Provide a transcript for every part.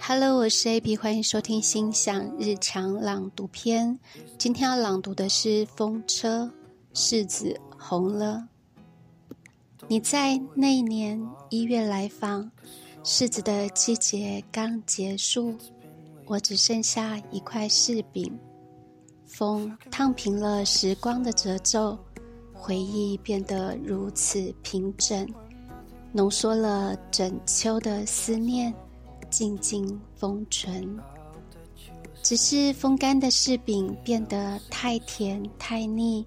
Hello，我是 AB，欢迎收听心想日常朗读篇。今天要朗读的是《风车》，柿子红了。你在那一年一月来访，柿子的季节刚结束，我只剩下一块柿饼。风烫平了时光的褶皱，回忆变得如此平整，浓缩了整秋的思念，静静封存。只是风干的柿饼变得太甜太腻，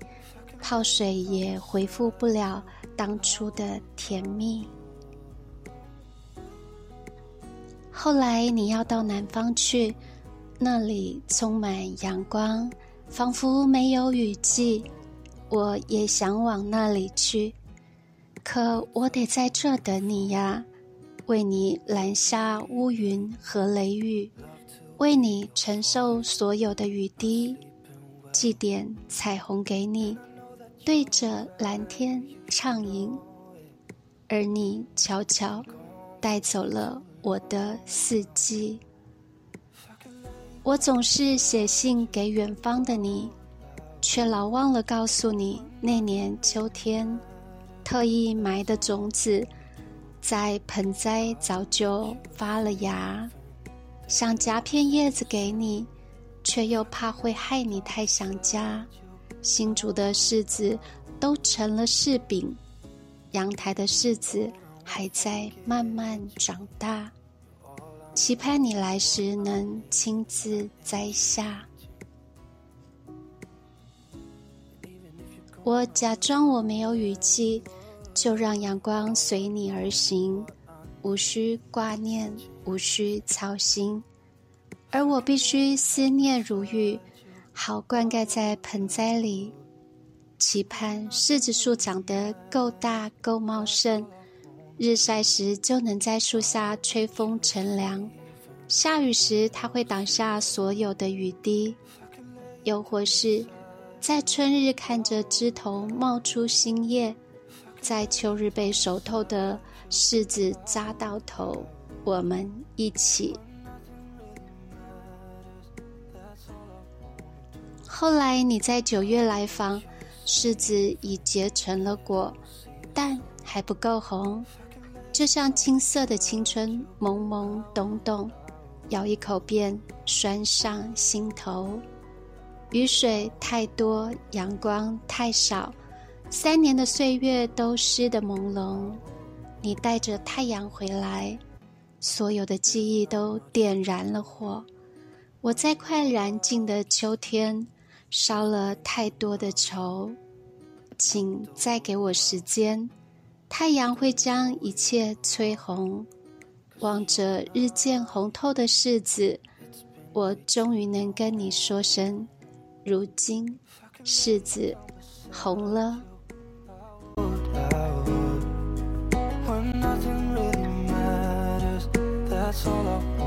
泡水也恢复不了当初的甜蜜。后来你要到南方去，那里充满阳光。仿佛没有雨季，我也想往那里去，可我得在这等你呀，为你拦下乌云和雷雨，为你承受所有的雨滴，寄点彩虹给你，对着蓝天畅饮，而你悄悄带走了我的四季。我总是写信给远方的你，却老忘了告诉你，那年秋天，特意埋的种子，在盆栽早就发了芽。想夹片叶子给你，却又怕会害你太想家。新煮的柿子都成了柿饼，阳台的柿子还在慢慢长大。期盼你来时能亲自摘下。我假装我没有雨季，就让阳光随你而行，无需挂念，无需操心。而我必须思念如玉，好灌溉在盆栽里，期盼柿子树长得够大够茂盛。日晒时就能在树下吹风乘凉，下雨时它会挡下所有的雨滴，又或是，在春日看着枝头冒出新叶，在秋日被熟透的柿子扎到头，我们一起。后来你在九月来访，柿子已结成了果，但还不够红。就像青涩的青春，懵懵懂懂，咬一口便酸上心头。雨水太多，阳光太少，三年的岁月都湿得朦胧。你带着太阳回来，所有的记忆都点燃了火。我在快燃尽的秋天，烧了太多的愁，请再给我时间。太阳会将一切催红，望着日渐红透的柿子，我终于能跟你说声：如今柿子红了。Want.